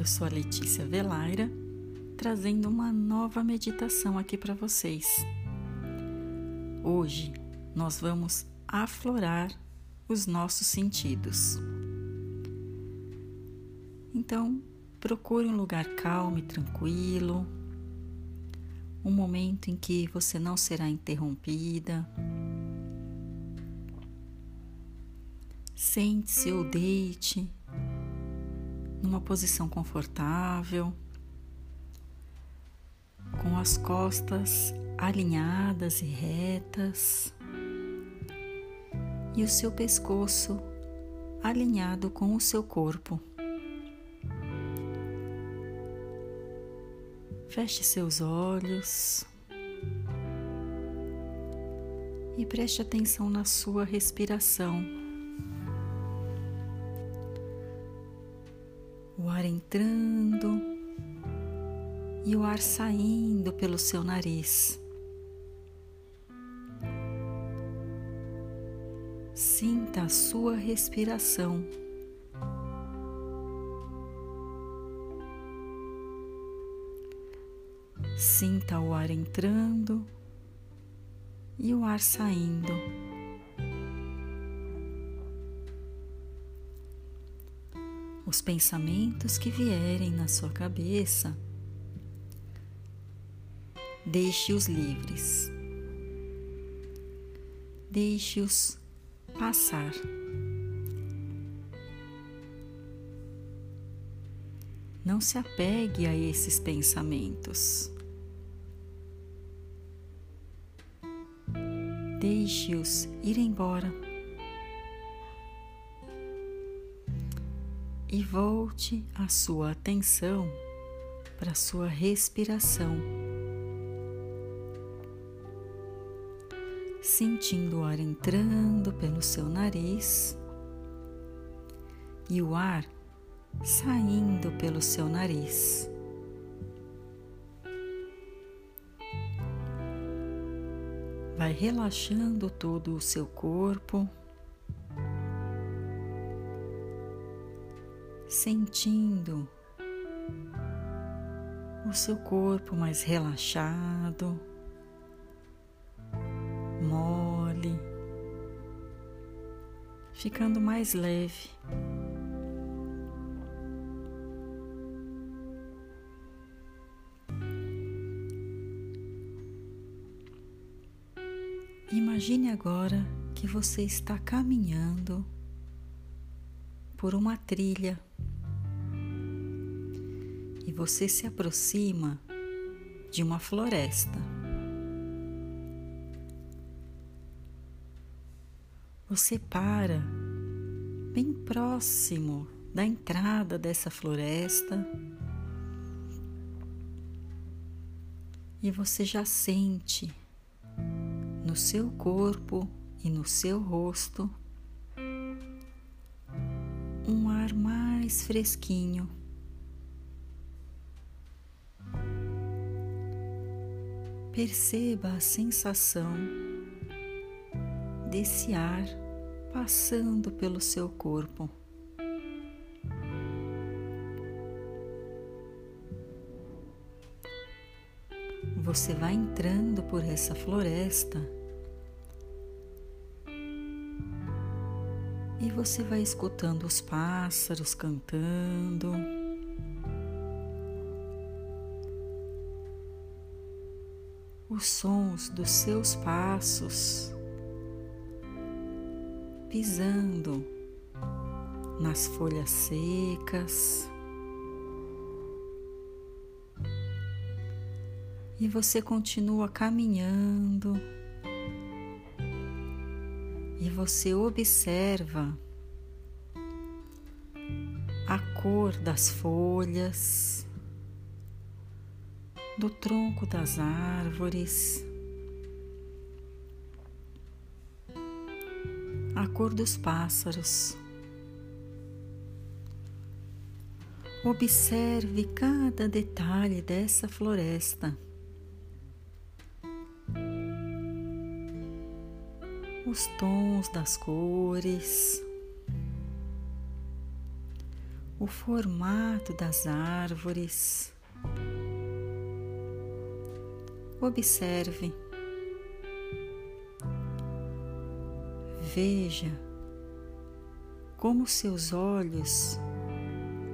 Eu sou a Letícia Velaira, trazendo uma nova meditação aqui para vocês. Hoje nós vamos aflorar os nossos sentidos. Então, procure um lugar calmo e tranquilo, um momento em que você não será interrompida. Sente-se ou deite numa posição confortável, com as costas alinhadas e retas e o seu pescoço alinhado com o seu corpo. Feche seus olhos e preste atenção na sua respiração. O ar entrando e o ar saindo pelo seu nariz. Sinta a sua respiração. Sinta o ar entrando e o ar saindo. Os pensamentos que vierem na sua cabeça, deixe-os livres. Deixe-os passar. Não se apegue a esses pensamentos. Deixe-os ir embora. E volte a sua atenção para a sua respiração, sentindo o ar entrando pelo seu nariz e o ar saindo pelo seu nariz. Vai relaxando todo o seu corpo. Sentindo o seu corpo mais relaxado, mole, ficando mais leve. Imagine agora que você está caminhando por uma trilha e você se aproxima de uma floresta. Você para bem próximo da entrada dessa floresta e você já sente no seu corpo e no seu rosto ar mais fresquinho. Perceba a sensação desse ar passando pelo seu corpo. Você vai entrando por essa floresta e você vai escutando os pássaros cantando. os sons dos seus passos pisando nas folhas secas. E você continua caminhando você observa a cor das folhas do tronco das árvores, a cor dos pássaros. Observe cada detalhe dessa floresta. Os tons das cores, o formato das árvores. Observe, veja como seus olhos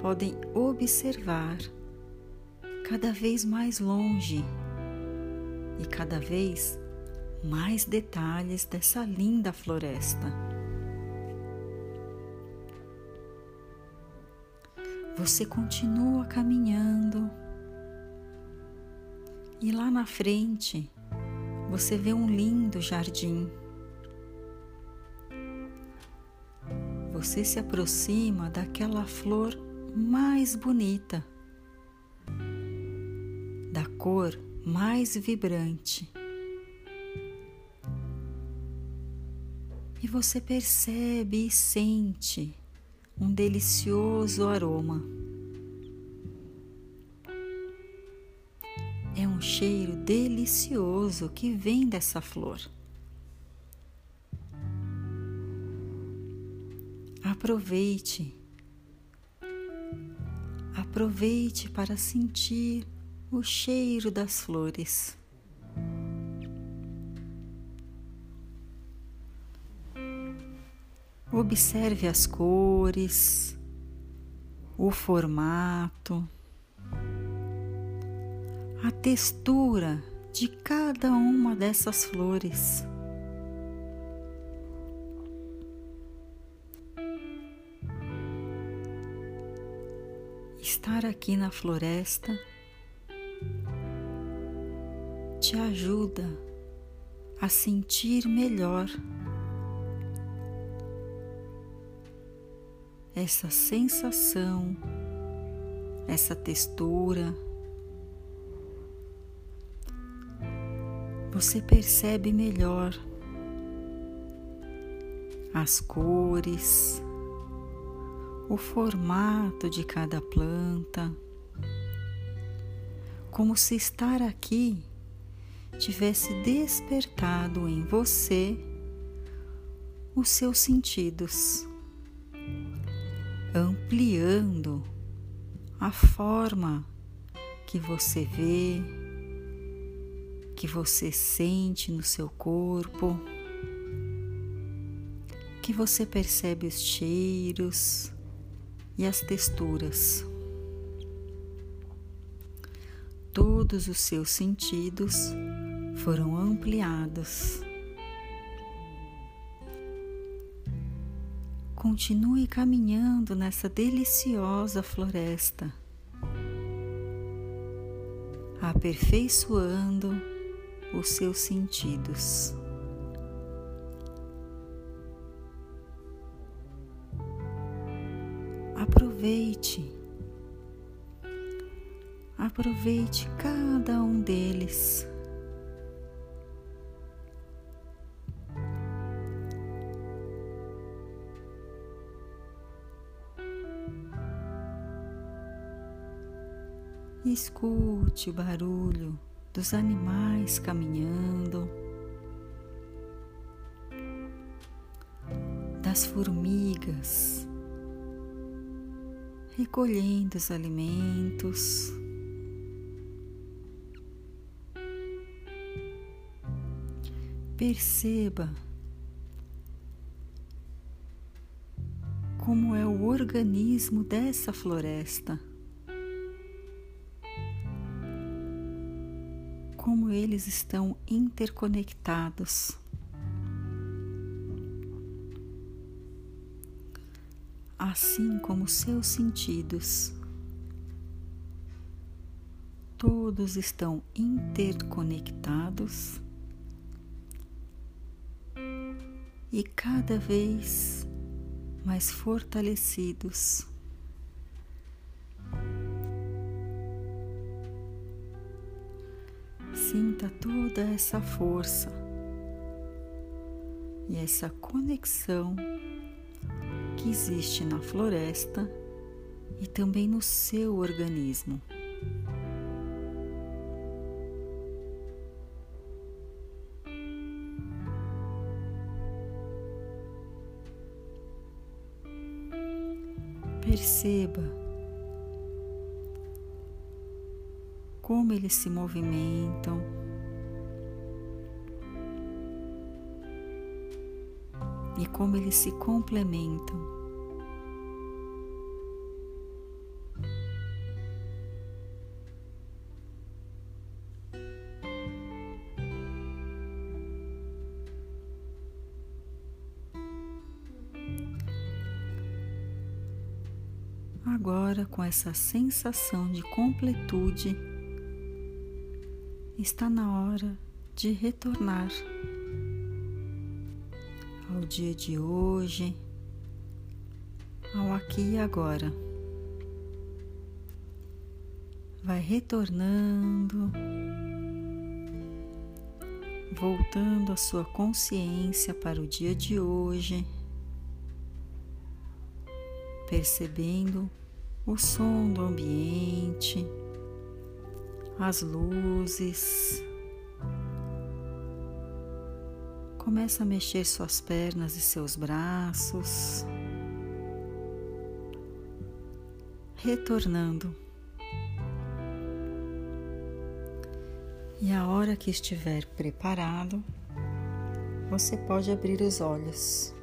podem observar cada vez mais longe e cada vez mais detalhes dessa linda floresta. Você continua caminhando e lá na frente você vê um lindo jardim. Você se aproxima daquela flor mais bonita, da cor mais vibrante. E você percebe e sente um delicioso aroma. É um cheiro delicioso que vem dessa flor. Aproveite, aproveite para sentir o cheiro das flores. Observe as cores, o formato, a textura de cada uma dessas flores. Estar aqui na floresta te ajuda a sentir melhor essa sensação, essa textura. Você percebe melhor as cores, o formato de cada planta, como se estar aqui tivesse despertado em você os seus sentidos ampliando a forma que você vê, que você sente no seu corpo, que você percebe os cheiros e as texturas. Todos os seus sentidos foram ampliados Continue caminhando nessa deliciosa floresta, aperfeiçoando os seus sentidos. Aproveite, aproveite cada um deles. Escute o barulho dos animais caminhando, das formigas recolhendo os alimentos. Perceba como é o organismo dessa floresta. Como eles estão interconectados. Assim como seus sentidos, todos estão interconectados e cada vez mais fortalecidos. Sinta toda essa força e essa conexão que existe na floresta e também no seu organismo. Perceba como eles se movimentam. E como eles se complementam. Agora, com essa sensação de completude, está na hora de retornar ao dia de hoje, ao aqui e agora. Vai retornando, voltando a sua consciência para o dia de hoje percebendo o som do ambiente, as luzes. Começa a mexer suas pernas e seus braços, retornando. E a hora que estiver preparado, você pode abrir os olhos.